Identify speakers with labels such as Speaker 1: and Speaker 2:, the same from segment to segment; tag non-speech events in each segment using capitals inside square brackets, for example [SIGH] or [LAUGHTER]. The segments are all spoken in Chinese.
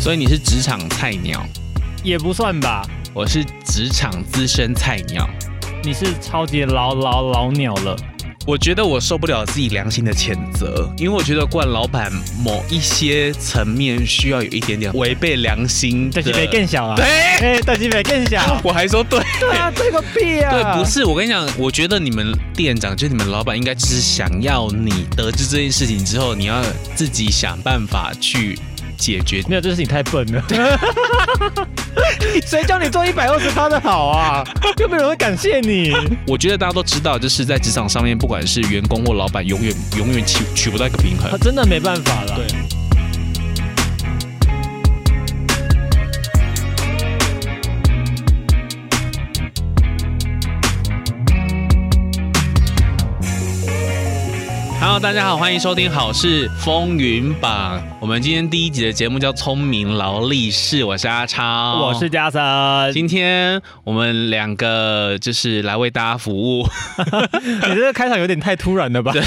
Speaker 1: 所以你是职场菜鸟，
Speaker 2: 也不算吧。
Speaker 1: 我是职场资深菜鸟。
Speaker 2: 你是超级老老老鸟了。
Speaker 1: 我觉得我受不了自己良心的谴责，因为我觉得冠老板某一些层面需要有一点点违背良心的。
Speaker 2: 等级别更小啊！
Speaker 1: 对，
Speaker 2: 哎，等级别更小。[LAUGHS]
Speaker 1: 我还说对。
Speaker 2: 对啊，这个屁啊！
Speaker 1: 对，不是我跟你讲，我觉得你们店长就你们老板应该只是想要你得知这件事情之后，你要自己想办法去。解决
Speaker 2: 没有，这是你太笨了。[LAUGHS] 谁叫你做一百二十趴的好啊？又没有人会感谢你。
Speaker 1: 我觉得大家都知道，就是在职场上面，不管是员工或老板，永远永远取取不到一个平衡。
Speaker 2: 他真的没办法了。对。
Speaker 1: Hello，大家好，欢迎收听《好事风云榜》。我们今天第一集的节目叫《聪明劳力士》，我是阿超，
Speaker 2: 我是嘉森。
Speaker 1: 今天我们两个就是来为大家服务。[LAUGHS]
Speaker 2: 你这个开场有点太突然了吧？
Speaker 1: 对，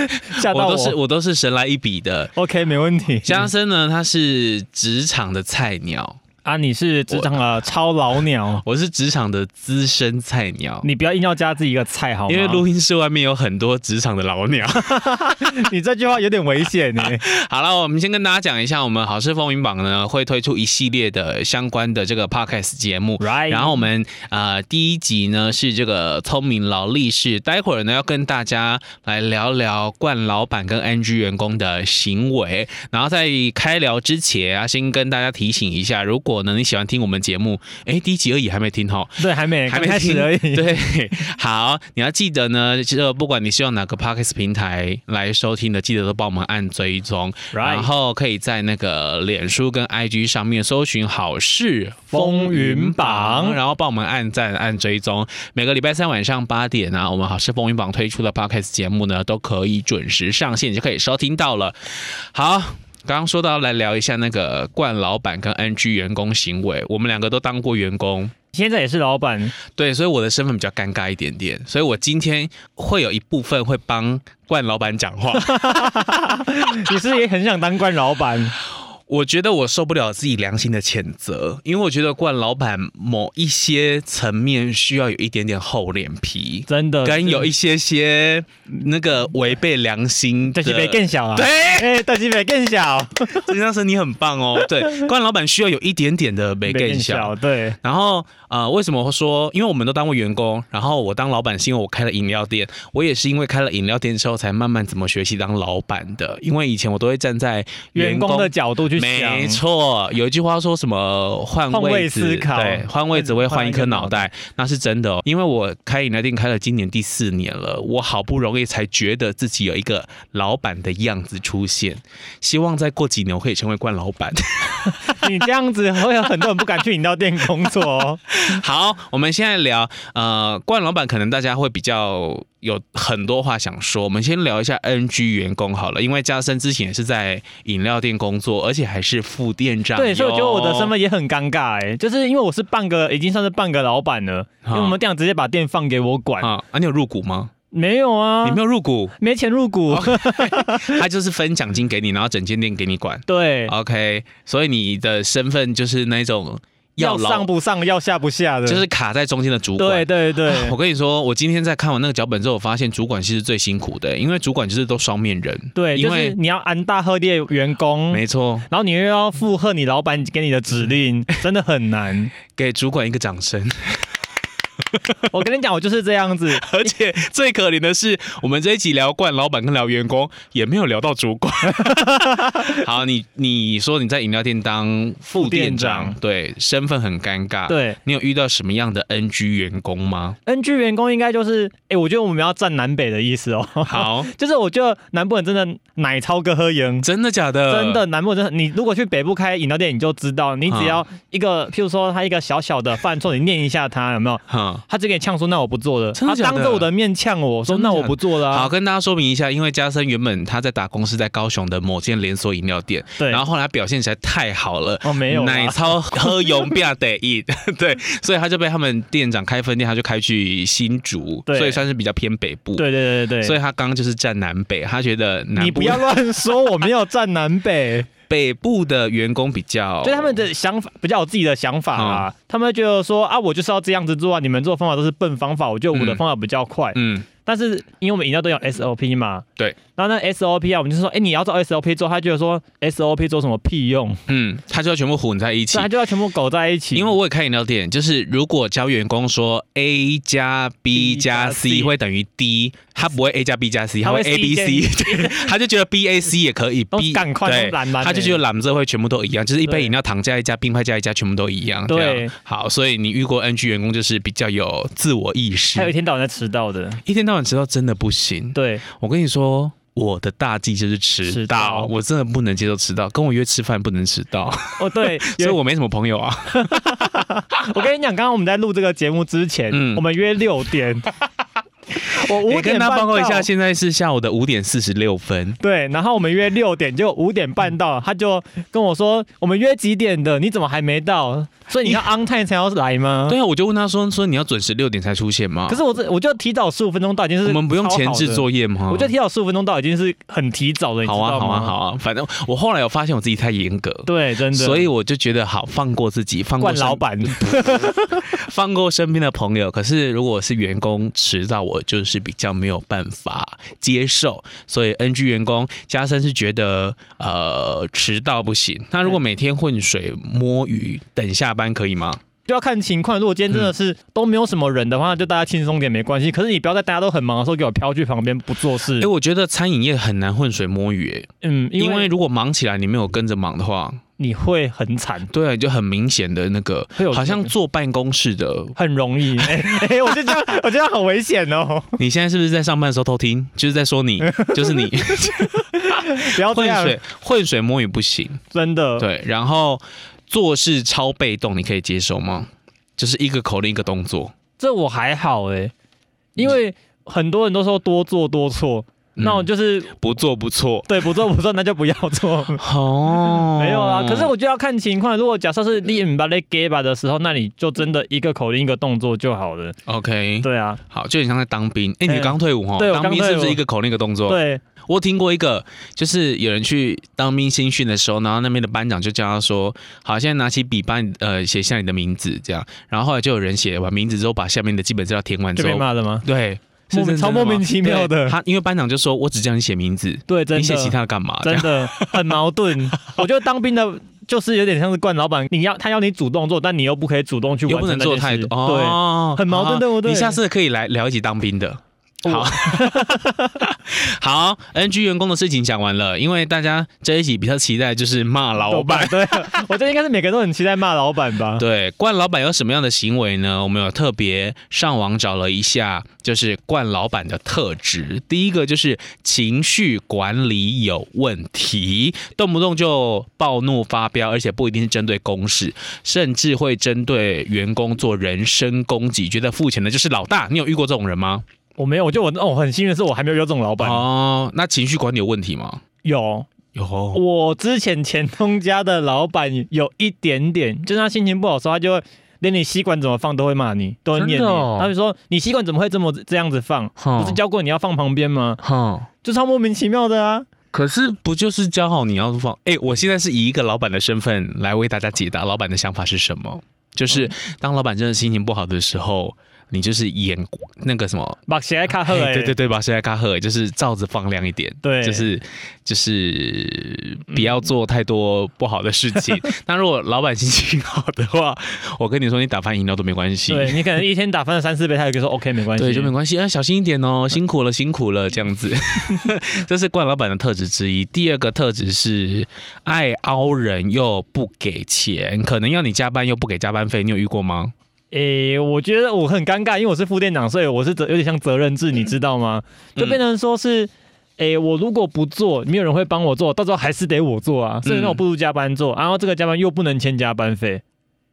Speaker 1: [LAUGHS]
Speaker 2: 吓到
Speaker 1: 我。我都是我都是神来一笔的。
Speaker 2: OK，没问题。
Speaker 1: 嘉森呢，他是职场的菜鸟。
Speaker 2: 啊，你是职场的超老鸟，[LAUGHS]
Speaker 1: 我是职场的资深菜鸟。
Speaker 2: 你不要硬要加自己一个菜好吗？
Speaker 1: 因为录音室外面有很多职场的老鸟。[LAUGHS]
Speaker 2: 你这句话有点危险呢。[LAUGHS]
Speaker 1: 好了，我们先跟大家讲一下，我们好事风云榜呢会推出一系列的相关的这个 podcast 节目。
Speaker 2: Right。
Speaker 1: 然后我们呃第一集呢是这个聪明劳力士，待会儿呢要跟大家来聊聊冠老板跟 NG 员工的行为。然后在开聊之前啊，先跟大家提醒一下，如果果呢？你喜欢听我们节目？哎，第一集而已，还没听哈。
Speaker 2: 对，还没，
Speaker 1: 还没
Speaker 2: 开始而已。[LAUGHS]
Speaker 1: 对，好，你要记得呢，其实不管你是用哪个 podcast 平台来收听的，记得都帮我们按追踪，然后可以在那个脸书跟 IG 上面搜寻“好事风云榜”，然后帮我们按赞、按追踪。每个礼拜三晚上八点呢，我们好事风云榜推出的 podcast 节目呢，都可以准时上线，就可以收听到了。好。刚刚说到来聊一下那个冠老板跟 NG 员工行为，我们两个都当过员工，
Speaker 2: 现在也是老板，
Speaker 1: 对，所以我的身份比较尴尬一点点，所以我今天会有一部分会帮冠老板讲话。[LAUGHS]
Speaker 2: 你是也很想当冠老板？
Speaker 1: 我觉得我受不了自己良心的谴责，因为我觉得冠老板某一些层面需要有一点点厚脸皮，
Speaker 2: 真的，
Speaker 1: 跟有一些些那个违背良心的。
Speaker 2: 等级更小啊！
Speaker 1: 对，
Speaker 2: 哎，等级别更小。
Speaker 1: 金先生，你很棒哦。对，[LAUGHS] 冠老板需要有一点点的没更小。
Speaker 2: 对，
Speaker 1: 然后呃，为什么说？因为我们都当过员工，然后我当老板是因为我开了饮料店，我也是因为开了饮料店之后才慢慢怎么学习当老板的。因为以前我都会站在
Speaker 2: 员工的角度去想。
Speaker 1: 没错，有一句话说什么换位
Speaker 2: 思考，
Speaker 1: 对，换位只会换一颗脑袋，那是真的。哦。因为我开饮料店开了今年第四年了，我好不容易才觉得自己有一个老板的样子出现，希望再过几年我可以成为冠老板。[LAUGHS]
Speaker 2: 你这样子会有很多人不敢去饮料店工作哦。[LAUGHS]
Speaker 1: 好，我们现在聊，呃，冠老板可能大家会比较。有很多话想说，我们先聊一下 NG 员工好了，因为嘉森之前也是在饮料店工作，而且还是副店长。
Speaker 2: 对，所以我觉得我的身份也很尴尬哎，就是因为我是半个，已经算是半个老板了，因为我们店长直接把店放给我管
Speaker 1: 啊。啊，你有入股吗？
Speaker 2: 没有啊，
Speaker 1: 你没有入股，
Speaker 2: 没钱入股，[LAUGHS]
Speaker 1: 他就是分奖金给你，然后整间店给你管。
Speaker 2: 对
Speaker 1: ，OK，所以你的身份就是那种。
Speaker 2: 要上不上，要下不下的，
Speaker 1: 就是卡在中间的主管。
Speaker 2: 对对对，[LAUGHS]
Speaker 1: 我跟你说，我今天在看完那个脚本之后，我发现主管其实最辛苦的，因为主管就是都双面人。
Speaker 2: 对，因为你要安大喝烈员工，
Speaker 1: 没错，
Speaker 2: 然后你又要附和你老板给你的指令，[LAUGHS] 真的很难。
Speaker 1: 给主管一个掌声。[LAUGHS]
Speaker 2: 我跟你讲，我就是这样子，
Speaker 1: 而且最可怜的是，我们这一集聊惯老板跟聊员工，也没有聊到主管。[LAUGHS] 好，你你说你在饮料店当副店长，对，身份很尴尬。
Speaker 2: 对，
Speaker 1: 你有遇到什么样的 NG 员工吗
Speaker 2: ？NG 员工应该就是，哎，我觉得我们要站南北的意思哦。
Speaker 1: 好，[LAUGHS]
Speaker 2: 就是我觉得南部人真的奶超哥喝赢，
Speaker 1: 真的假的？
Speaker 2: 真的，南部真的，你如果去北部开饮料店，你就知道，你只要一个，譬如说他一个小小的犯错，你念一下他有没有？他直接呛说：“那我不做了。”他当着我的面呛我说：“那我不做了。”
Speaker 1: 好，跟大家说明一下，因为嘉森原本他在打工是在高雄的某间连锁饮料店，
Speaker 2: 对。
Speaker 1: 然后后来表现实在太好了，
Speaker 2: 哦，没有
Speaker 1: 奶超喝永不要得意，[LAUGHS] 对，所以他就被他们店长开分店，他就开去新竹，所以算是比较偏北部。
Speaker 2: 对对对对
Speaker 1: 所以他刚刚就是站南北，他觉得
Speaker 2: 你不要乱说，我没有站南北。
Speaker 1: 北部的员工比较，
Speaker 2: 就他们的想法比较有自己的想法啊，他们觉得说啊，我就是要这样子做啊，你们做方法都是笨方法，我觉得我的方法比较快。嗯。但是因为我们饮料都有 SOP 嘛，
Speaker 1: 对，
Speaker 2: 然后那 SOP 啊，我们就说，哎，你要做 SOP 做，他觉得说 SOP 做什么屁用？
Speaker 1: 嗯，他就要全部混在一起，
Speaker 2: 他就要全部搞在一起。
Speaker 1: 因为我也开饮料店，就是如果教员工说 A 加 B 加 C 会等于 D，他不会 A 加 B 加 C，他会 A B C，[LAUGHS] 他就觉得 B A C 也可以，B 赶快
Speaker 2: 对，
Speaker 1: 他就觉得懒子会全部都一样，就是一杯饮料糖加一加冰块加一加全部都一样。对，好，所以你遇过 NG 员工就是比较有自我意识，
Speaker 2: 还有一天到晚在迟到的，
Speaker 1: 一天到晚迟到真的不。行，
Speaker 2: 对
Speaker 1: 我跟你说，我的大忌就是迟到，我真的不能接受迟到，跟我约吃饭不能迟到。
Speaker 2: 哦，对，[LAUGHS]
Speaker 1: 所以我没什么朋友啊。[LAUGHS]
Speaker 2: 我跟你讲，刚刚我们在录这个节目之前，我们约六点。[LAUGHS] 我五点半
Speaker 1: 报告一下，现在是下午的五点四十六分。
Speaker 2: 对，然后我们约六点，就五点半到，他就跟我说：“我们约几点的？你怎么还没到？所以你要 on time 才要来吗？”
Speaker 1: 对啊，我就问他说：“说你要准时六点才出现吗？”
Speaker 2: 可是我这我就提早十五分钟到，已经是
Speaker 1: 我们不用前置作业吗？
Speaker 2: 我就提早十五分钟到，已经是很提早的。
Speaker 1: 好啊，好啊，好啊，反正我后来有发现我自己太严格，
Speaker 2: 对，真的，
Speaker 1: 所以我就觉得好放过自己，放过
Speaker 2: 老板，[LAUGHS]
Speaker 1: 放过身边的朋友。可是如果是员工迟到，我就是比较。没有办法接受，所以 NG 员工加深是觉得呃迟到不行。那如果每天混水摸鱼等下班可以吗？
Speaker 2: 就要看情况。如果今天真的是都没有什么人的话，就大家轻松点没关系。可是你不要在大家都很忙的时候给我飘去旁边不做事。
Speaker 1: 哎，我觉得餐饮业很难混水摸鱼。哎，嗯，因为如果忙起来你没有跟着忙的话。
Speaker 2: 你会很惨，
Speaker 1: 对，就很明显的那个，好像坐办公室的
Speaker 2: 很容易。[LAUGHS] 哎，我就这样，我觉得好危险哦。
Speaker 1: 你现在是不是在上班的时候偷听？就是在说你，[LAUGHS] 就是你，
Speaker 2: 不要 [LAUGHS]
Speaker 1: 混水，混水摸鱼不行，
Speaker 2: 真的。
Speaker 1: 对，然后做事超被动，你可以接受吗？就是一个口令一个动作，
Speaker 2: 这我还好哎，因为很多人都说多做多错。那我就是
Speaker 1: 不做不错，
Speaker 2: 对，不做不错，那就不要做。哦，[LAUGHS] 没有啊。可是我就要看情况。如果假设是你把那给吧的时候，那你就真的一个口令一个动作就好了。
Speaker 1: OK，
Speaker 2: 对啊，
Speaker 1: 好，就很像在当兵。哎，你刚退伍哈？
Speaker 2: 对，
Speaker 1: 当兵是不是一个口令一个动作？
Speaker 2: 对，
Speaker 1: 我听过一个，就是有人去当兵新训的时候，然后那边的班长就叫他说：“好，现在拿起笔帮呃写下你的名字，这样。”然后后来就有人写完名字之后，把下面的基本资料填完之后，
Speaker 2: 被骂了吗？
Speaker 1: 对。
Speaker 2: 超莫名其妙的，
Speaker 1: 他因为班长就说：“我只叫你写名字，
Speaker 2: 对，你
Speaker 1: 写其他的干嘛？”
Speaker 2: 真的很矛盾。[LAUGHS] 我觉得当兵的就是有点像是惯老板，你要他要你主动做，但你又不可以主动去，
Speaker 1: 又不能做太多，对，
Speaker 2: 很矛盾，对不对？
Speaker 1: 你下次可以来聊一起当兵的。好，[LAUGHS] 好，NG 员工的事情讲完了，因为大家这一集比较期待就是骂老板。
Speaker 2: 对，我觉得应该是每个人都很期待骂老板吧。[LAUGHS]
Speaker 1: 对，惯老板有什么样的行为呢？我们有特别上网找了一下，就是惯老板的特质。第一个就是情绪管理有问题，动不动就暴怒发飙，而且不一定是针对公事，甚至会针对员工做人身攻击，觉得付钱的就是老大。你有遇过这种人吗？
Speaker 2: 我没有，我就我哦，很幸运的是我还没有遇到这种老板
Speaker 1: 哦。那情绪管理有问题吗？
Speaker 2: 有
Speaker 1: 有，
Speaker 2: 我之前前东家的老板有一点点，就是他心情不好时候，他就会连你吸管怎么放都会骂你，都会念你。他就说你吸管怎么会这么这样子放？不是教过你要放旁边吗？哈，就超莫名其妙的啊。
Speaker 1: 可是不就是教好你要放？哎，我现在是以一个老板的身份来为大家解答，老板的想法是什么？就是当老板真的心情不好的时候。你就是眼那个什么，
Speaker 2: 把鞋爱卡赫，
Speaker 1: 对对对，把鞋爱卡赫，就是罩子放亮一点，
Speaker 2: 对，
Speaker 1: 就是就是不要做太多不好的事情。[LAUGHS] 那如果老板心情好的话，我跟你说，你打翻饮料都没关系。
Speaker 2: 对你可能一天打翻了三四杯，他就说 OK 没关系，
Speaker 1: 对，就没关系啊，小心一点哦，辛苦了辛苦了，这样子。[LAUGHS] 这是冠老板的特质之一。第二个特质是爱凹人又不给钱，可能要你加班又不给加班费，你有遇过吗？
Speaker 2: 诶，我觉得我很尴尬，因为我是副店长，所以我是责有点像责任制，你知道吗？就变成说是，诶，我如果不做，没有人会帮我做到时候还是得我做啊，所以那我不如加班做，然后这个加班又不能签加班费，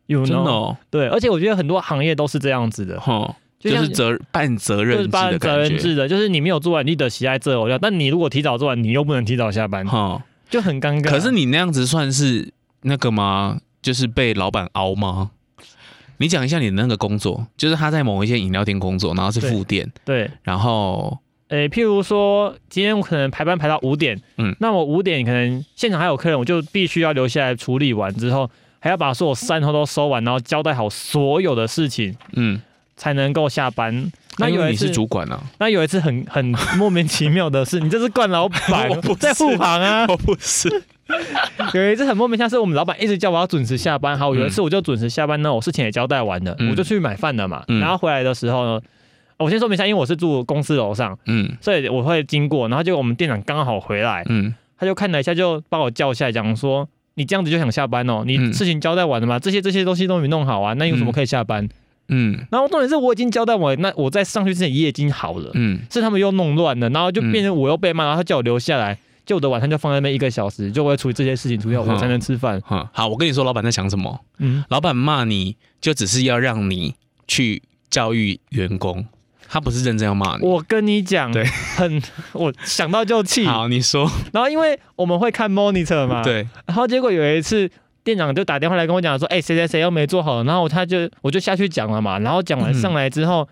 Speaker 2: 有
Speaker 1: 真的
Speaker 2: 对，而且我觉得很多行业都是这样子的，哈，
Speaker 1: 就是责半责任制的
Speaker 2: 责任制的，就是你没有做完，你得喜爱这我要，但你如果提早做完，你又不能提早下班，哈，就很尴尬。
Speaker 1: 可是你那样子算是那个吗？就是被老板熬吗？你讲一下你的那个工作，就是他在某一些饮料店工作，然后是副店，
Speaker 2: 对，
Speaker 1: 然后
Speaker 2: 诶，譬如说今天我可能排班排到五点，嗯，那我五点可能现场还有客人，我就必须要留下来处理完之后，还要把所有善后都收完，然后交代好所有的事情，嗯，才能够下班。
Speaker 1: 那因为你是主管啊。
Speaker 2: 那有一次很很莫名其妙的是，你这是惯老板 [LAUGHS] 在护航啊？[LAUGHS]
Speaker 1: 我不是。[LAUGHS]
Speaker 2: 有一次很莫名其妙，是我们老板一直叫我要准时下班。好，有一次我就准时下班呢，我事情也交代完了，我就去买饭了嘛。然后回来的时候呢。我先说明一下，因为我是住公司楼上，嗯，所以我会经过，然后就我们店长刚好回来，嗯，他就看了一下，就把我叫下来，讲说：“你这样子就想下班哦？你事情交代完了吗？这些这些东西都没弄好啊，那有什么可以下班？”嗯，然后重点是我已经交代我，那我在上去之前也已经好了，嗯，是他们又弄乱了，然后就变成我又被骂，然后他叫我留下来，就我的晚餐就放在那边一个小时，就我要处理这些事情，处理好我才能吃饭。
Speaker 1: 好，我跟你说，老板在想什么？嗯，老板骂你就只是要让你去教育员工。他不是认真要骂你，
Speaker 2: 我跟你讲，
Speaker 1: 对，
Speaker 2: 很，我想到就气。[LAUGHS]
Speaker 1: 好，你说。
Speaker 2: 然后因为我们会看 monitor 嘛，
Speaker 1: 对。
Speaker 2: 然后结果有一次店长就打电话来跟我讲说，哎，谁谁谁又没做好，然后他就我就下去讲了嘛。然后讲完上来之后，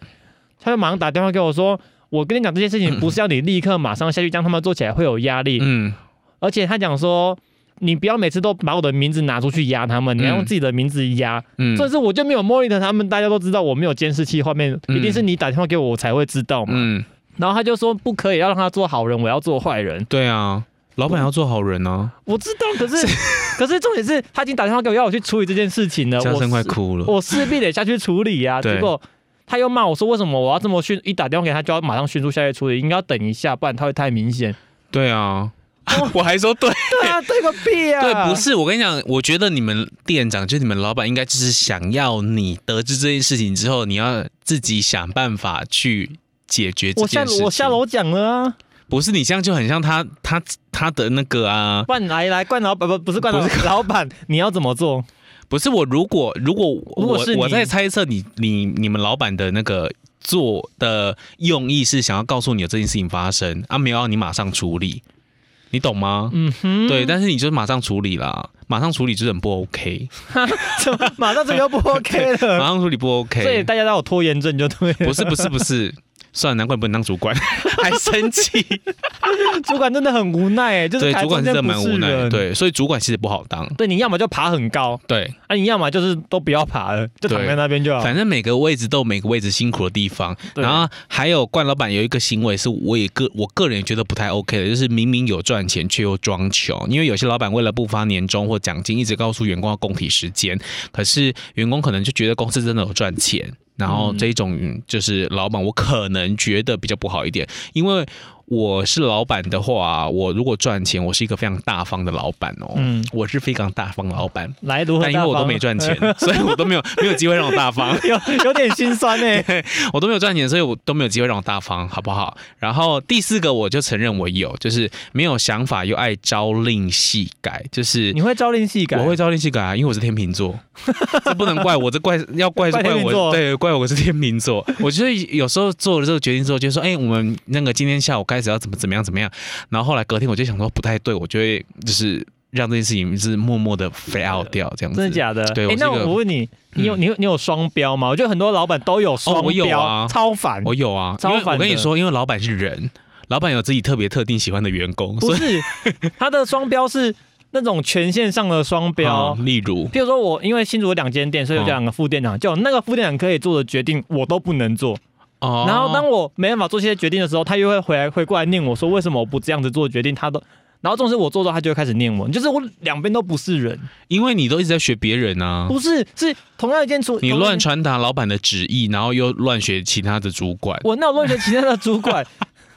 Speaker 2: 他就马上打电话给我说，我跟你讲这件事情不是要你立刻马上下去将他们做起来会有压力，嗯。而且他讲说。你不要每次都把我的名字拿出去压他们，你要用自己的名字压。嗯，这是我就没有 monitor 他们，大家都知道我没有监视器画面，一定是你打电话给我，我才会知道嘛。嗯，然后他就说不可以，要让他做好人，我要做坏人。
Speaker 1: 对啊，老板要做好人啊。
Speaker 2: 我知道，可是 [LAUGHS] 可是重点是他已经打电话给我，要我去处理这件事情了。
Speaker 1: 嘉生快哭了，
Speaker 2: 我势必得下去处理呀。结果他又骂我说，为什么我要这么迅？一打电话给他就要马上迅速下去处理，应该要等一下，不然他会太明显。
Speaker 1: 对啊。我还说对，[LAUGHS]
Speaker 2: 对啊，对个屁啊！
Speaker 1: 对，不是我跟你讲，我觉得你们店长就你们老板应该就是想要你得知这件事情之后，你要自己想办法去解决这件
Speaker 2: 事。我下我下楼讲了啊，
Speaker 1: 不是你这样就很像他他他的那个啊，
Speaker 2: 冠来来冠老板不不是冠老老板，你要怎么做？
Speaker 1: 不是我如果如果我我在猜测你你你们老板的那个做的用意是想要告诉你有这件事情发生啊，没有要你马上处理。你懂吗？嗯哼，对，但是你就马上处理啦，马上处理就很不 OK，
Speaker 2: 怎么 [LAUGHS] 马上这个不 OK 了？[LAUGHS]
Speaker 1: 马上处理不 OK，
Speaker 2: 所以大家都有拖延症就对。
Speaker 1: 不是不是不是。算了，难怪不能当主管，[LAUGHS] 还生气。[LAUGHS]
Speaker 2: 主管真的很无奈哎，就是
Speaker 1: 主管真的蛮无奈。对，所以主管其实不好当。
Speaker 2: 对，你要么就爬很高，
Speaker 1: 对，
Speaker 2: 啊，你要么就是都不要爬了，就躺在那边就好。
Speaker 1: 反正每个位置都有每个位置辛苦的地方。然后还有冠老板有一个行为是，我也个我个人觉得不太 OK 的，就是明明有赚钱却又装穷。因为有些老板为了不发年终或奖金，一直告诉员工要供体时间，可是员工可能就觉得公司真的有赚钱。然后这种就是老板，我可能觉得比较不好一点，因为。我是老板的话，我如果赚钱，我是一个非常大方的老板哦。嗯，我是非常大方的老板。
Speaker 2: 来，如何
Speaker 1: 但因为我都没赚钱，[LAUGHS] 所以我都没有没有机会让我大方。[LAUGHS]
Speaker 2: 有有点心酸呢。[LAUGHS]
Speaker 1: 我都没有赚钱，所以我都没有机会让我大方，好不好？然后第四个，我就承认我有，就是没有想法又爱朝令夕改。就是
Speaker 2: 你会朝令夕改？
Speaker 1: 我会朝令夕改啊，因为我是天秤座。这不能怪我，这怪要怪是怪我。对，怪我是天秤座。我觉得有时候做了这个决定之后，就说：“哎，我们那个今天下午该。”开始要怎么怎么样怎么样，然后后来隔天我就想说不太对，我就会就是让这件事情是默默的 fail out 掉这样子。
Speaker 2: 真的假的？
Speaker 1: 对，
Speaker 2: 那我问你，你有你有你有双标吗？我觉得很多老板都有双标
Speaker 1: 啊，
Speaker 2: 超烦。
Speaker 1: 我有啊，超烦。我跟你说，因为老板是人，老板有自己特别特定喜欢的员工，
Speaker 2: 不是 [LAUGHS] 他的双标是那种权限上的双标。
Speaker 1: 例如，
Speaker 2: 譬如说我因为新竹有两间店，所以有两个副店长，就那个副店长可以做的决定，我都不能做。哦，然后当我没办法做这些决定的时候，他又会回来，会过来念我说为什么我不这样子做决定？他都，然后总是我做到，他就会开始念我，就是我两边都不是人，
Speaker 1: 因为你都一直在学别人啊，
Speaker 2: 不是，是同样一件出，
Speaker 1: 你乱传达老板的旨意，然后又乱学其他的主管，
Speaker 2: 我那乱学其他的主管，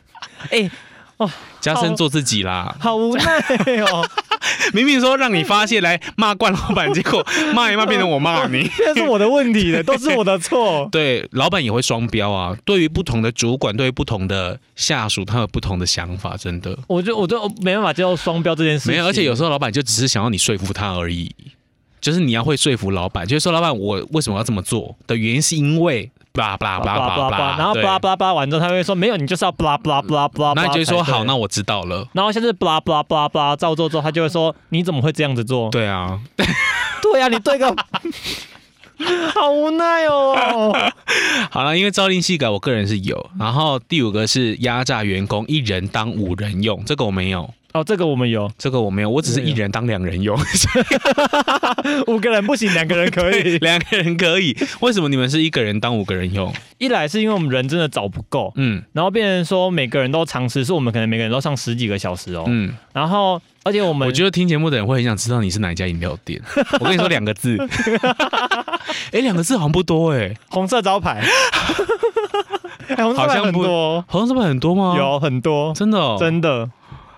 Speaker 2: [LAUGHS] 哎。
Speaker 1: 哦，加深做自己啦，
Speaker 2: 好无奈哦！[LAUGHS]
Speaker 1: 明明说让你发泄来骂冠老板，结果 [LAUGHS] 骂一骂变成我骂你，
Speaker 2: 这是我的问题了，都是我的错。[LAUGHS]
Speaker 1: 对，老板也会双标啊。对于不同的主管，对于不同的下属，他有不同的想法，真的。
Speaker 2: 我就我就没办法接受双标这件事。
Speaker 1: 没有，而且有时候老板就只是想要你说服他而已，就是你要会说服老板，就是说老板，我为什么要这么做的原因是因为。巴拉巴拉巴拉巴拉，
Speaker 2: 然后巴拉巴拉巴拉完之后，他会说没有，你就是要巴拉巴拉巴拉巴拉。
Speaker 1: 那就说好，那我知道了。
Speaker 2: 然后下次巴拉巴拉巴拉巴拉照做之后，他就会说你怎么会这样子做？
Speaker 1: 对啊，[LAUGHS]
Speaker 2: 对啊，你对个，[LAUGHS] 好无奈哦。[LAUGHS]
Speaker 1: 好了，因为朝令夕改，我个人是有。然后第五个是压榨员工，一人当五人用，这个我没有。
Speaker 2: 哦，这个我们有，
Speaker 1: 这个我没有，我只是一人当两人用，[LAUGHS]
Speaker 2: 五个人不行，两个人可以，[LAUGHS]
Speaker 1: 两个人可以。为什么你们是一个人当五个人用？
Speaker 2: 一来是因为我们人真的找不够，嗯，然后变成说每个人都尝试，是我们可能每个人都上十几个小时哦，嗯，然后而且我们
Speaker 1: 我觉得听节目的人会很想知道你是哪一家饮料店。[LAUGHS] 我跟你说两个字，哎，两个字好像不多哎，
Speaker 2: 红色招牌，
Speaker 1: 好像很多，好像是不是很多吗？
Speaker 2: 有很多，
Speaker 1: 真的，
Speaker 2: 真的。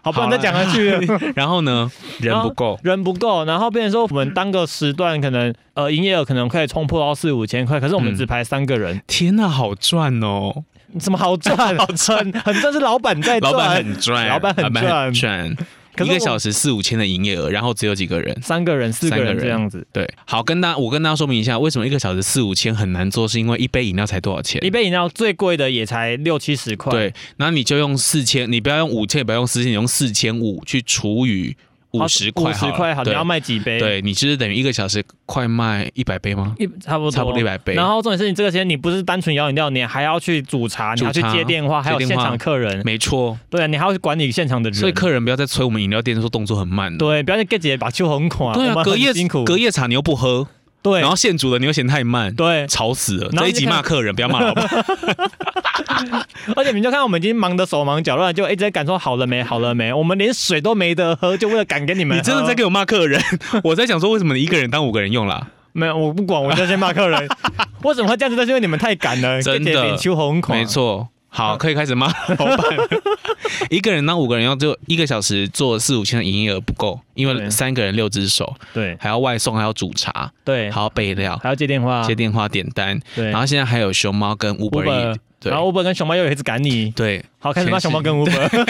Speaker 2: 好，不能再讲下去。[LAUGHS]
Speaker 1: 然后呢，人不够，
Speaker 2: 人不够，然后变成说我们单个时段可能呃营业额可能可以冲破到四五千块，可是我们只排三个人。
Speaker 1: 天哪，好赚哦！
Speaker 2: 怎么好赚？[LAUGHS]
Speaker 1: 好赚，[LAUGHS]
Speaker 2: 很赚是老板在赚，
Speaker 1: 老板很赚，
Speaker 2: 老板很
Speaker 1: 赚。一个小时四五千的营业额，然后只有几个人，
Speaker 2: 三个人、四个人这样子。
Speaker 1: 对，好，跟大我跟大家说明一下，为什么一个小时四五千很难做，是因为一杯饮料才多少钱？
Speaker 2: 一杯饮料最贵的也才六七十块。
Speaker 1: 对，那你就用四千，你不要用五千，也不要用四千，你用四千五去除以。五十块，五
Speaker 2: 十块好，你要卖几杯？
Speaker 1: 对你其实等于一个小时快卖一百杯吗？
Speaker 2: 一差不多，
Speaker 1: 差不多一百杯。
Speaker 2: 然后重点是你这个钱，你不是单纯摇饮料，你还要去煮茶，你要去接电话，还有现场客人。
Speaker 1: 没错，
Speaker 2: 对啊，你还要去管理现场的人。
Speaker 1: 所以客人不要再催我们饮料店说动作很慢。
Speaker 2: 对，不要再 get 姐把酒很垮。
Speaker 1: 对啊，隔夜辛苦，隔夜茶你又不喝。
Speaker 2: 对，
Speaker 1: 然后现煮的你又嫌太慢，
Speaker 2: 对，
Speaker 1: 吵死了。这一集骂客人，不要骂老板。[LAUGHS]
Speaker 2: 而且你就看我们已经忙得手忙脚乱，就一直在赶说好了没，好了没。我们连水都没得喝，就为了赶给你们。
Speaker 1: 你真的在给我骂客人？[LAUGHS] 我在想说，为什么你一个人当五个人用啦？
Speaker 2: 没有，我不管，我就先骂客人。[LAUGHS] 为什么会这样子？就是因为你们太赶了，
Speaker 1: 真的。
Speaker 2: 秋红款，
Speaker 1: 没错。好，可以开始骂老板。[LAUGHS] [LAUGHS] 一个人当五个人要，就一个小时做四五千的营业额不够，因为三个人六只手，
Speaker 2: 对，
Speaker 1: 还要外送，还要煮茶，
Speaker 2: 对，
Speaker 1: 还要备料，
Speaker 2: 还要接电话，
Speaker 1: 接电话点单，
Speaker 2: 对。
Speaker 1: 然后现在还有熊猫跟 Uber，
Speaker 2: 然后 Uber 跟熊猫又一直赶你，
Speaker 1: 对。
Speaker 2: 好，开始骂熊猫跟 [LAUGHS] Uber。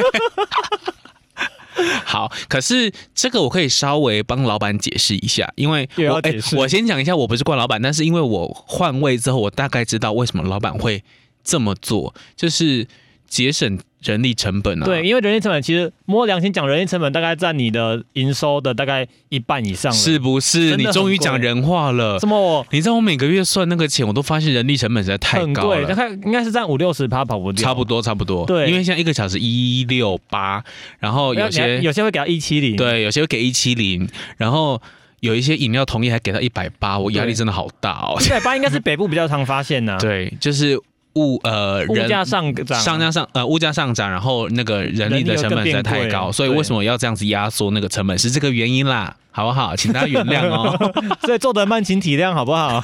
Speaker 1: 好，可是这个我可以稍微帮老板解释一下，因为我哎，我先讲一下，我不是怪老板，但是因为我换位之后，我大概知道为什么老板会。这么做就是节省人力成本啊！
Speaker 2: 对，因为人力成本其实摸良心讲，人力成本大概占你的营收的大概一半以上，
Speaker 1: 是不是？你终于讲人话了。
Speaker 2: 什么？
Speaker 1: 你知道我每个月算那个钱，我都发现人力成本实在太高了。
Speaker 2: 大概应该是占五六十趴跑不掉。
Speaker 1: 差不多，差不多。
Speaker 2: 对，
Speaker 1: 因为现在一个小时一六八，然后有些
Speaker 2: 有些会给到一七零，
Speaker 1: 对，有些会给一七零，然后有一些饮料同意还给到一百八，我压力真的好大哦。
Speaker 2: 一百八应该是北部比较常发现呢。[LAUGHS]
Speaker 1: 对，就是。物呃，
Speaker 2: 物价上涨，
Speaker 1: 上价上呃，物价上涨，然后那个人力的成本实在太高，所以为什么要这样子压缩那个成本，是这个原因啦，好不好？请大家原谅哦。[LAUGHS]
Speaker 2: 所以做的慢，请体谅，好不好？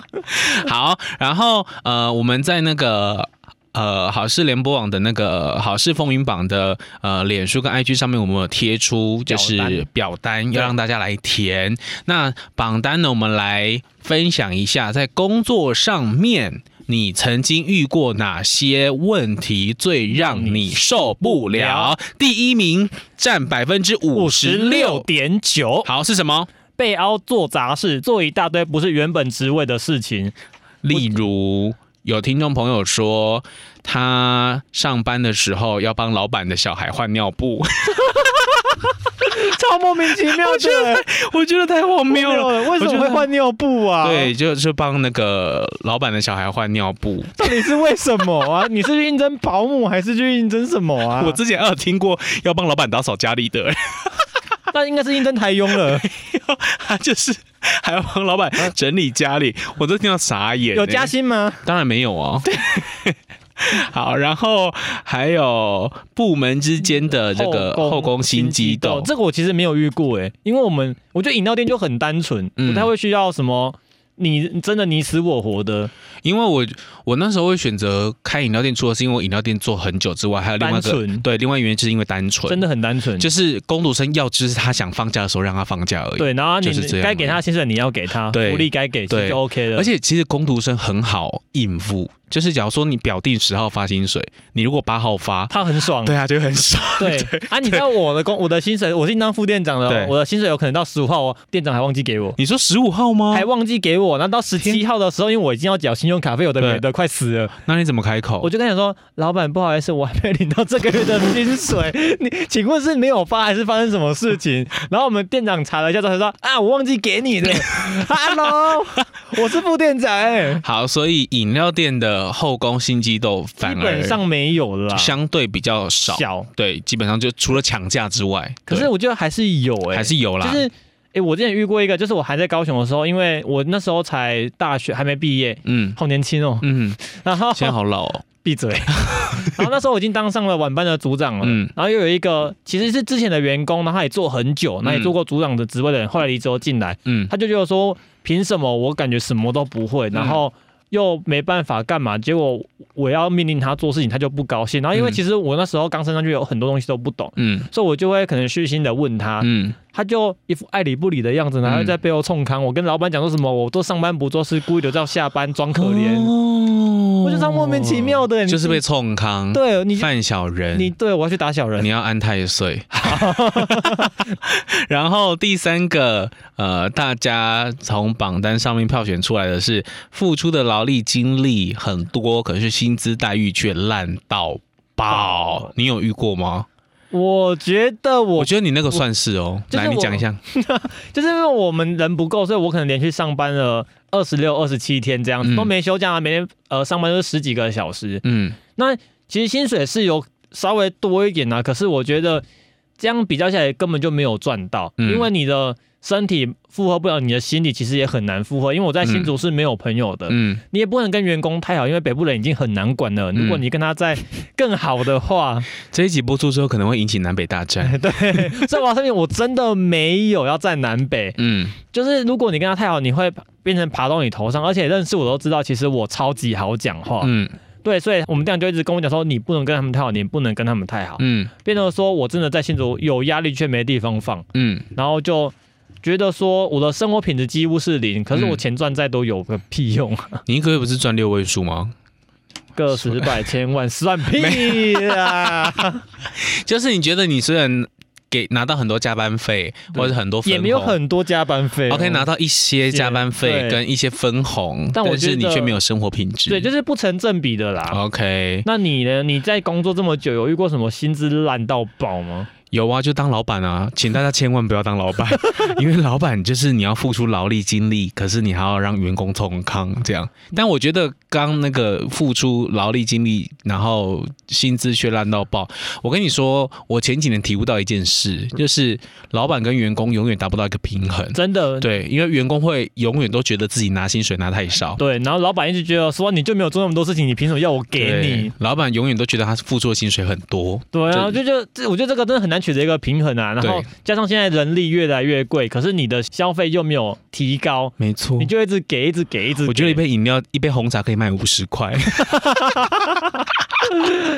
Speaker 2: [LAUGHS]
Speaker 1: 好，然后呃，我们在那个呃好事联播网的那个好事风云榜的呃脸书跟 IG 上面，我们有贴出就是表单，要让大家来填。那榜单呢，我们来分享一下，在工作上面。你曾经遇过哪些问题最让你受不了？第一名占百分之五十六
Speaker 2: 点九。
Speaker 1: 好，是什么？
Speaker 2: 被凹做杂事，做一大堆不是原本职位的事情。
Speaker 1: 例如，有听众朋友说，他上班的时候要帮老板的小孩换尿布。[LAUGHS]
Speaker 2: 超莫名其妙
Speaker 1: 的，我觉得太荒谬了。
Speaker 2: 为什么会换尿布啊？
Speaker 1: 对，就就帮那个老板的小孩换尿布。
Speaker 2: 到底是为什么啊？[LAUGHS] 你是去应征保姆还是去应征什么啊？
Speaker 1: 我之前有听过要帮老板打扫家里的，[LAUGHS]
Speaker 2: 那应该是应征台佣了。[LAUGHS]
Speaker 1: 他就是还要帮老板整理家里，我都听到傻眼。
Speaker 2: 有加薪吗？
Speaker 1: 当然没有啊。[LAUGHS] 好，然后还有部门之间的这个后宫心机斗，
Speaker 2: 这个我其实没有遇过哎，因为我们我觉得饮料店就很单纯，不太会需要什么。你真的你死我活的，
Speaker 1: 因为我我那时候会选择开饮料店，除了是因为饮料店做很久之外，还有另外一个对，另外原因就是因为单纯，
Speaker 2: 真的很单纯，
Speaker 1: 就是工读生要就是他想放假的时候让他放假而已。
Speaker 2: 对，然后你该给他薪水你要给他，福利该给就 OK 了。
Speaker 1: 而且其实工读生很好应付，就是假如说你表定十号发薪水，你如果八号发，
Speaker 2: 他很爽。
Speaker 1: 对啊，就很爽。
Speaker 2: 对啊，你知道我的工，我的薪水，我是当副店长的，我的薪水有可能到十五号，哦店长还忘记给我。
Speaker 1: 你说十五号吗？
Speaker 2: 还忘记给我，那到十七号的时候，因为我已经要缴信用卡费，有的没的，快死了。
Speaker 1: 那你怎么开口？
Speaker 2: 我就跟他说，老板不好意思，我还没领到这个月的薪水，[LAUGHS] 你请问是没有发还是发生什么事情？然后我们店长查了一下之后说，啊，我忘记给你了。[LAUGHS] Hello，我是副店长。
Speaker 1: 好，所以饮料店的后宫心机都反而基
Speaker 2: 本上没有了，
Speaker 1: 相对比较少。对，基本上就除了抢价之外，
Speaker 2: 可是我觉得还是有哎，
Speaker 1: 还是有啦。
Speaker 2: 就是哎，我之前遇过一个，就是我还在高雄的时候，因为我那时候才大学还没毕业，嗯，好年轻哦，嗯，然后
Speaker 1: 现在好老哦，[LAUGHS]
Speaker 2: 闭嘴。然后那时候我已经当上了晚班的组长了，嗯，然后又有一个其实是之前的员工，然后他也做很久，那也做过组长的职位的人，后来离职后进来，嗯，他就觉得说，凭什么我感觉什么都不会，然后。又没办法干嘛，结果我要命令他做事情，他就不高兴。然后因为其实我那时候刚升上去，有很多东西都不懂，嗯，所以我就会可能虚心的问他，嗯，他就一副爱理不理的样子，然后在背后冲康。我跟老板讲说什么，我都上班不做事，故意留到下班装可怜，我就这样莫名其妙的，
Speaker 1: 就是被冲康，
Speaker 2: 对你
Speaker 1: 犯小人，
Speaker 2: 你对我要去打小人，
Speaker 1: 你要安太岁。[LAUGHS] 然后第三个，呃，大家从榜单上面票选出来的是付出的劳力精力很多，可是薪资待遇却烂到爆。你有遇过吗？
Speaker 2: 我觉得我，
Speaker 1: 我觉得你那个算是哦。来，你讲一下。[LAUGHS]
Speaker 2: 就是因为我们人不够，所以我可能连续上班了二十六、二十七天这样子，都没休假，每天呃上班都是十几个小时。嗯，那其实薪水是有稍微多一点啊，可是我觉得。这样比较下来根本就没有赚到，因为你的身体负荷不了，你的心理其实也很难负荷。因为我在新竹是没有朋友的，嗯，你也不能跟员工太好，因为北部人已经很难管了。如果你跟他在更好的话，[LAUGHS]
Speaker 1: 这一集播出之后可能会引起南北大战。[LAUGHS]
Speaker 2: 对，在网上面我真的没有要站南北，嗯，就是如果你跟他太好，你会变成爬到你头上，而且认识我都知道，其实我超级好讲话，嗯。对，所以我们店长就一直跟我讲说，你不能跟他们太好，你不能跟他们太好。嗯，变成说我真的在新竹有压力却没地方放。嗯，然后就觉得说我的生活品质几乎是零，可是我钱赚再多有个屁用啊！
Speaker 1: 你一个月不是赚六位数吗？[LAUGHS]
Speaker 2: 个十百千万算屁啊！[LAUGHS]
Speaker 1: 就是你觉得你虽然。给拿到很多加班费，或者很多
Speaker 2: 也没有很多加班费
Speaker 1: ，OK，拿到一些加班费跟一些分红，但是你却没有生活品质，
Speaker 2: 对，就是不成正比的啦。
Speaker 1: OK，
Speaker 2: 那你呢？你在工作这么久，有遇过什么薪资烂到爆吗？
Speaker 1: 有啊，就当老板啊，请大家千万不要当老板，[LAUGHS] 因为老板就是你要付出劳力精力，可是你还要让员工痛康这样。但我觉得刚那个付出劳力精力，然后薪资却烂到爆。我跟你说，我前几年体悟到一件事，就是老板跟员工永远达不到一个平衡。
Speaker 2: 真的，
Speaker 1: 对，因为员工会永远都觉得自己拿薪水拿太少。
Speaker 2: 对，然后老板一直觉得说你就没有做那么多事情，你凭什么要我给你？
Speaker 1: 老板永远都觉得他付出的薪水很多。
Speaker 2: 对啊，就就这，我觉得这个真的很难。取得一个平衡啊，然后加上现在人力越来越贵，可是你的消费又没有提高，
Speaker 1: 没错，
Speaker 2: 你就一直给，一直给，一直。
Speaker 1: 我觉得一杯饮料，一杯红茶可以卖五十块，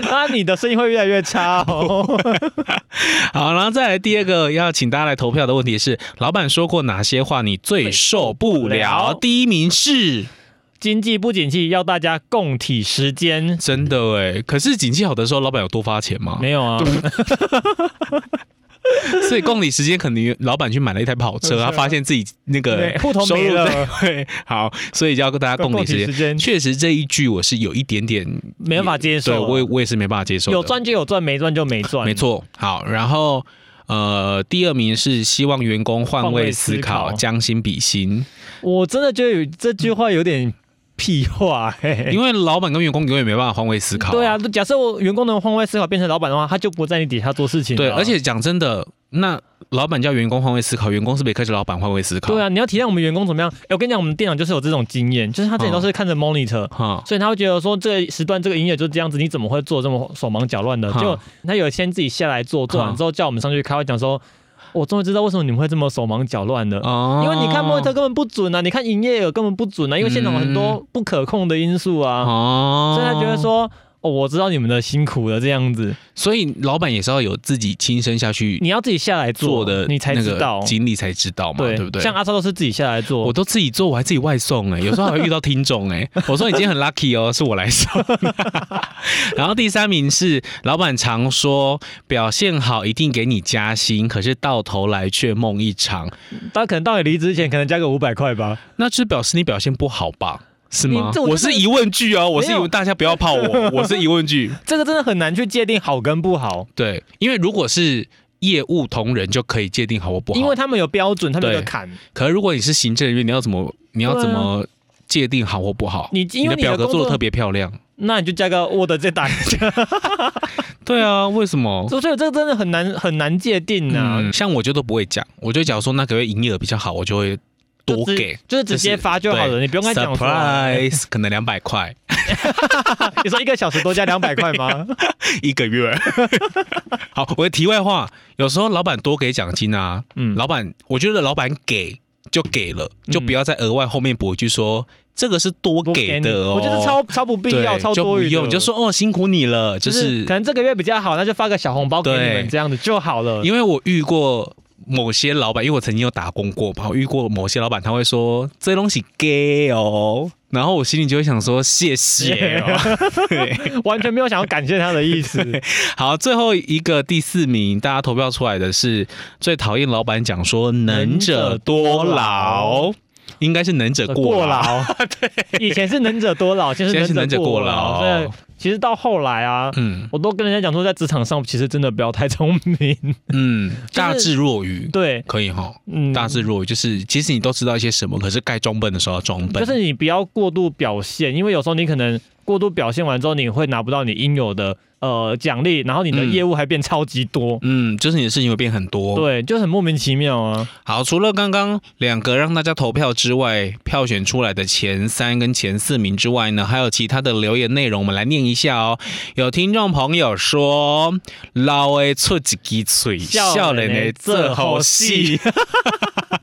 Speaker 2: 那 [LAUGHS] 你的生意会越来越差哦。[LAUGHS]
Speaker 1: 好，然后再来第二个要请大家来投票的问题是：老板说过哪些话你最受不了？第一名是。
Speaker 2: 经济不景气，要大家共体时间。
Speaker 1: 真的哎，可是景气好的时候，老板有多发钱吗？
Speaker 2: 没有啊。[LAUGHS]
Speaker 1: 所以共体时间，可能老板去买了一台跑车，[LAUGHS] 他发现自己那个
Speaker 2: 户头没了。[LAUGHS]
Speaker 1: 对，好，所以就要跟大家共体时间。确实这一句我是有一点点
Speaker 2: 没办法接受。
Speaker 1: 对，我也我也是没办法接受。
Speaker 2: 有赚就有赚，没赚就没赚。
Speaker 1: 没错。好，然后呃，第二名是希望员工换位思考，将心比心。
Speaker 2: 我真的觉得这句话有点。屁话，
Speaker 1: 因为老板跟员工永远没办法换位思考。
Speaker 2: 对啊，假设我员工能换位思考变成老板的话，他就不在你底下做事情。
Speaker 1: 对，而且讲真的，那老板叫员工换位思考，员工是不是可以着老板换位思考？
Speaker 2: 对啊，你要体谅我们员工怎么样？哎，我跟你讲，我们店长就是有这种经验，就是他自己都是看着 monitor，所以他会觉得说这个时段这个营业就是这样子，你怎么会做这么手忙脚乱的？就他有先自己下来做，做完之后叫我们上去开会讲说。我终于知道为什么你们会这么手忙脚乱的，因为你看莫特根本不准啊，你看营业额根本不准啊，因为现场很多不可控的因素啊，所以他觉得说哦，我知道你们的辛苦了这样子，
Speaker 1: 所以老板也是要有自己亲身下去
Speaker 2: 你要自己下来
Speaker 1: 做的
Speaker 2: 你才
Speaker 1: 那个
Speaker 2: 知道。
Speaker 1: 经历才知道嘛，对不对？
Speaker 2: 像阿超都是自己下来做，
Speaker 1: 我都自己做，我还自己外送哎、[LAUGHS] 有时候还会遇到听众哎、我说你今天很 lucky 哦，是我来送。[LAUGHS] 然后第三名是老板常说表现好一定给你加薪，可是到头来却梦一场，
Speaker 2: 他可能到你离职前可能加个五百块吧。
Speaker 1: 那就是表示你表现不好吧？是吗？
Speaker 2: 我
Speaker 1: 是疑问句啊，我是问，大家不要怕我，[LAUGHS] 我是疑问句。[LAUGHS]
Speaker 2: 这个真的很难去界定好跟不好，
Speaker 1: 对，因为如果是业务同仁就可以界定好或不好，
Speaker 2: 因为他们有标准，他们有坎。
Speaker 1: 可是如果你是行政人员，你要怎么你要怎么界定好或不好？
Speaker 2: 你因为
Speaker 1: 的表格做的特，别漂亮。
Speaker 2: 那你就加个 Word 再打一下。[LAUGHS]
Speaker 1: 对啊，为什么？
Speaker 2: 所以这个真的很难很难界定啊。
Speaker 1: 嗯，像我就都不会讲，我就假如说那个月营业额比较好，我就会多给。
Speaker 2: 就是直接发就好了，你不用跟他讲
Speaker 1: 可能两百块 [LAUGHS]
Speaker 2: 你说一个小时多加两百块吗？[LAUGHS]
Speaker 1: 一个月。[LAUGHS] 好，我的题外话，有时候老板多给奖金啊，
Speaker 2: 嗯，
Speaker 1: 老板，我觉得老板给就给了，就不要再额外后面补一句说这个是多给的哦。
Speaker 2: 我觉得超超不必要，超多余
Speaker 1: 就说哦辛苦你了，就
Speaker 2: 就是
Speaker 1: 是
Speaker 2: 可能这个月比较好，那就发个小红包给你
Speaker 1: 对
Speaker 2: 们，这样子就好了。
Speaker 1: 因为我遇过某些老板，因为我曾经有打工过嘛，我遇过某些老板他会说这东西给哦，然后我心里就会想说谢谢哦。对，[LAUGHS]
Speaker 2: 完全没有想要感谢他的意思。[LAUGHS]
Speaker 1: 好，最后一个第四名，大家投票出来的是最讨厌老板讲说能者多劳。应该是能者过
Speaker 2: 过
Speaker 1: 劳，
Speaker 2: 对，[LAUGHS] 以前是能者多劳，现在是
Speaker 1: 能者
Speaker 2: 过
Speaker 1: 过劳
Speaker 2: 其实到后来啊，
Speaker 1: 嗯
Speaker 2: 我都跟人家讲说，在职场上其实真的不要太聪明。
Speaker 1: 嗯，[LAUGHS] 大智若愚，
Speaker 2: 对，
Speaker 1: 可以哈。
Speaker 2: 嗯，
Speaker 1: 大智若愚就是，其实你都知道一些什么，可是该装笨的时候要装笨。
Speaker 2: 就是你不要过度表现，因为有时候你可能过度表现完之后，你会拿不到你应有的呃奖励，然后你的
Speaker 1: 嗯
Speaker 2: 业务还变超级多。
Speaker 1: 嗯，就是你的事情会变很多。
Speaker 2: 对，就很莫名其妙啊！
Speaker 1: 好，除了刚刚两个让大家投票之外，票选出来的前三跟前四名之外呢，还有其他的留言内容，我们来念一下哦。有听众朋友说：“老诶出一支嘴，笑人的这好戏。” [LAUGHS]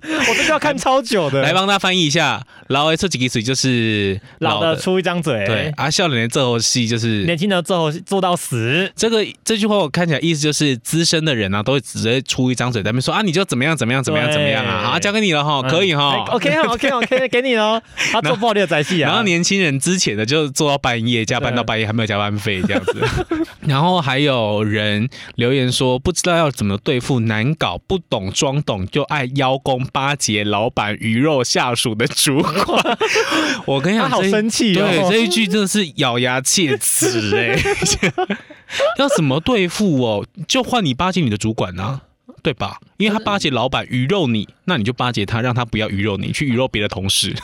Speaker 2: 我这就要看超久的。
Speaker 1: 来帮他翻译一下，“老诶出几支嘴”就是
Speaker 2: 老的出一张嘴，
Speaker 1: 对，啊，笑脸的这好戏就是
Speaker 2: 年轻的最后做到死。
Speaker 1: 这个这句话我看起来意思就是资深的人啊，都会直接出一张嘴，在那边说啊，你就怎么样怎么样怎么样怎么样啊，好，交给你了哈，可以哈。
Speaker 2: 哎 OK 哈 OK OK，给你喽。他做不好你的仔戏啊。
Speaker 1: 然后年轻人之前的就做到半夜，加班到半夜还没有加班费这样子。[LAUGHS] 然后还有人留言说，不知道要怎么对付难搞、不懂装懂就爱邀功巴结老板、鱼肉下属的主管。[LAUGHS] 我跟你讲，
Speaker 2: 他好生气哦
Speaker 1: 对这一句真的是咬牙切齿哎、[LAUGHS] [LAUGHS] 要怎么对付哦？就换你巴结你的主管啊。对吧？因为他巴结老板鱼肉你，那你就巴结他，让他不要鱼肉你，去鱼肉别的同事，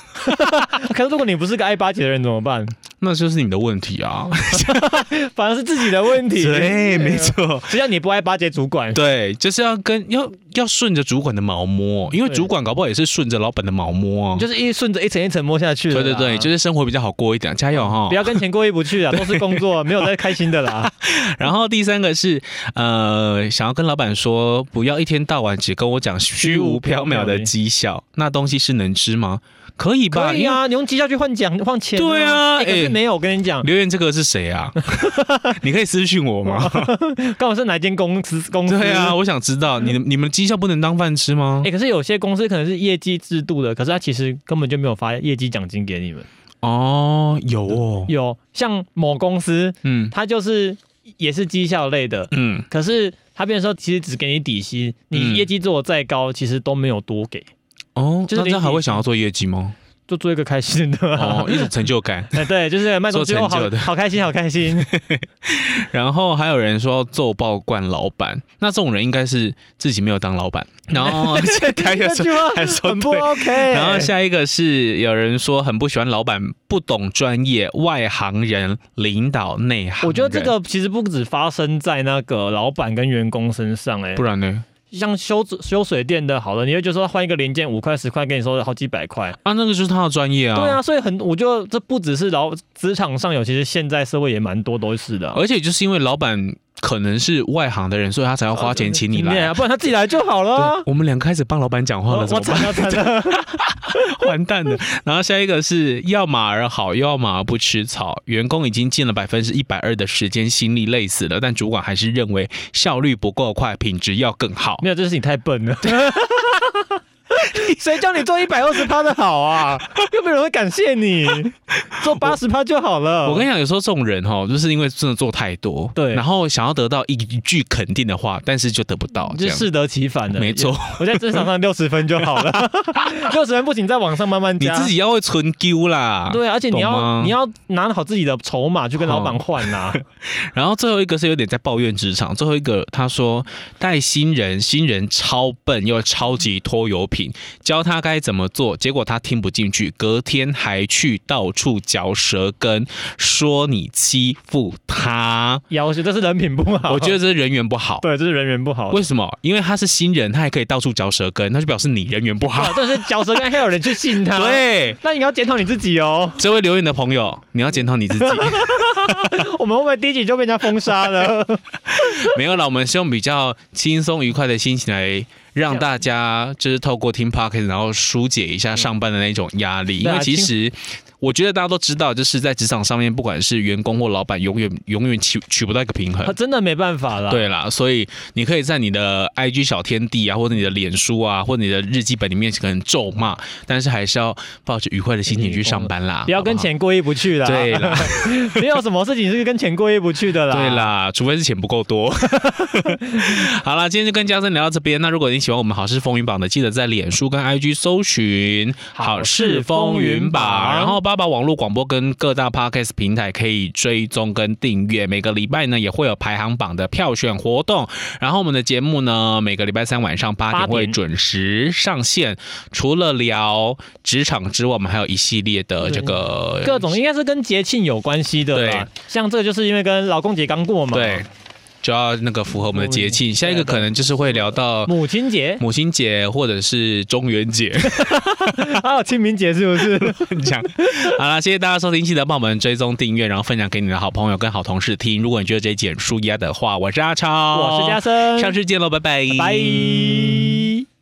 Speaker 1: [LAUGHS]
Speaker 2: 可是如果你不是个爱巴结的人怎么办？
Speaker 1: 那就是你的问题啊。[LAUGHS]
Speaker 2: 反而是自己的问题。
Speaker 1: 对，没。错，
Speaker 2: 只要你不爱巴结主管，
Speaker 1: 对，就是要跟要要顺着主管的毛摸，因为主管搞不好也是顺着老板的毛摸啊。
Speaker 2: 就是一顺着一层一层摸下去。
Speaker 1: 对对对，就是生活比较好过一点，加油哈 [LAUGHS]
Speaker 2: 不！要跟钱过意不去啊，都是工作，没有在开心的啦。[LAUGHS]
Speaker 1: 然后第三个是呃，想要跟老板说，不要一天到晚只跟我讲虚无缥缈的绩效，那东西是能吃吗？可以吧？
Speaker 2: 可以啊，你用绩效去换奖换钱、
Speaker 1: 对啊
Speaker 2: 哎可
Speaker 1: 哎
Speaker 2: 是没有，我跟你讲
Speaker 1: 留言这个是谁啊？[LAUGHS] 你可以私信我吗？
Speaker 2: 刚好是哪间公司公司？
Speaker 1: 对啊，。我想知道你的你们的绩效不能当饭吃吗
Speaker 2: 哎、？可是有些公司可能是业绩制度的，可是他其实根本就没有发业绩奖金给你们。
Speaker 1: 哦，有哦，
Speaker 2: 有像某公司，
Speaker 1: 嗯
Speaker 2: 它就是也是绩效类的，
Speaker 1: 嗯，
Speaker 2: 可是他变成说其实只给你底薪，
Speaker 1: 嗯
Speaker 2: 你业绩做的再高，其实都没有多给，
Speaker 1: 哦，
Speaker 2: 就是
Speaker 1: 那这还会想要做业绩吗？
Speaker 2: 就做一个开心的、
Speaker 1: 哦，一种成就感。[LAUGHS]
Speaker 2: 哎，对，就是卖东西哦，好开心，好开心。[LAUGHS]
Speaker 1: 然后还有人说揍爆惯老板，那这种人应该是自己没有当老板。然后还有说 [LAUGHS]
Speaker 2: 这句话
Speaker 1: 还说
Speaker 2: 很不 OK。
Speaker 1: 然后下一个是有人说很不喜欢老板不懂专业，外行人领导内行。
Speaker 2: 我觉得这个其实不止发生在那个老板跟员工身上、哎
Speaker 1: 不，然呢？
Speaker 2: 像修修水电的，好了，你会觉得说换一个零件五块十块，跟你说好几百块。
Speaker 1: 啊，那个就是他的专业啊。
Speaker 2: 对啊，所以很，我觉得这不只是老职场上有，其实现在社会也蛮多都是的啊、
Speaker 1: 而且就是因为老板可能是外行的人，所以他才要花钱请你来，
Speaker 2: 不然他自己来就好了。
Speaker 1: 我们两个开始帮老板讲话了，
Speaker 2: 怎么办，[LAUGHS]
Speaker 1: 完蛋了。然后下一个是要马儿好，又要马儿不吃草。员工已经尽了百分之一百二的时间心力，累死了，但主管还是认为效率不够快，品质要更好。
Speaker 2: 没有，这是你太笨了。[LAUGHS] [LAUGHS] [LAUGHS] 谁叫你做一百二十趴的好啊？又没有人会感谢你，做八十趴就好了。
Speaker 1: 我跟你讲，有时候这种人哈，就是因为真的做太多，
Speaker 2: 对，
Speaker 1: 然后想要得到一句肯定的话，但是就得不到，
Speaker 2: 就适得其反的。
Speaker 1: 没错，
Speaker 2: 我在职场上六十分就好了，[LAUGHS] 六十分不仅，在网上慢慢加。
Speaker 1: 你自己要会存丢啦，
Speaker 2: 对，而且你要你要拿好自己的筹码去跟老板换呐。[LAUGHS]
Speaker 1: 然后最后一个是有点在抱怨职场，最后一个他说带新人，新人超笨又超级拖油瓶。教他该怎么做，结果他听不进去，隔天还去到处嚼舌根，说你欺负他。
Speaker 2: 要求这是人品不好，
Speaker 1: 我觉得这是人缘不好。
Speaker 2: 对，这是人缘不好。
Speaker 1: 为什么？因为他是新人，他还可以到处嚼舌根，那就表示你人缘不好。[LAUGHS]
Speaker 2: 但是嚼舌根还有人去信他。[LAUGHS]
Speaker 1: 对，
Speaker 2: 那你要检讨你自己哦。
Speaker 1: 这位留言的朋友，你要检讨你自己。[LAUGHS]
Speaker 2: 我们会不会第一集就被人家封杀了？
Speaker 1: 没有了，我们是用比较轻松愉快的心情来。让大家就是透过听 podcast，然后疏解一下上班的那种压力，因为其实。我觉得大家都知道，就是在职场上面，不管是员工或老板，永远永远取取不到一个平衡。
Speaker 2: 他真的没办法了。
Speaker 1: 对啦，所以你可以在你的 IG 小天地啊，或者你的脸书啊，或者你的日记本里面可能咒骂，但是还是要抱着愉快的心情去上班啦。
Speaker 2: 不要跟钱过意不去啦。
Speaker 1: 对啦，[LAUGHS]
Speaker 2: 没有什么事情是跟钱过意不去的啦。
Speaker 1: 对啦，除非是钱不够多。[LAUGHS] 好了，今天就跟嘉森聊到这边。那如果你喜欢我们好事风云榜的，记得在脸书跟 IG 搜寻好事风云榜，然后把。八宝网络广播跟各大 podcast 平台可以追踪跟订阅，每个礼拜呢也会有排行榜的票选活动。然后我们的节目呢，每个礼拜三晚上八点会准时上线。除了聊职场之外，我们还有一系列的这个
Speaker 2: 各种，应该是跟节庆有关系的。对，像这个就是因为跟老公节刚过嘛。
Speaker 1: 对。就要那个符合我们的节庆，下一个可能就是会聊到
Speaker 2: 母亲节、
Speaker 1: 母亲节或者是中元节，
Speaker 2: 还 [LAUGHS] 有清明节，是不是？[LAUGHS]
Speaker 1: 讲。好了，谢谢大家收听，记得帮我们追踪订阅，然后分享给你的好朋友跟好同事听。如果你觉得这一简书压的话，我是阿超，
Speaker 2: 我是嘉森，
Speaker 1: 下次见喽，拜。拜，
Speaker 2: 拜。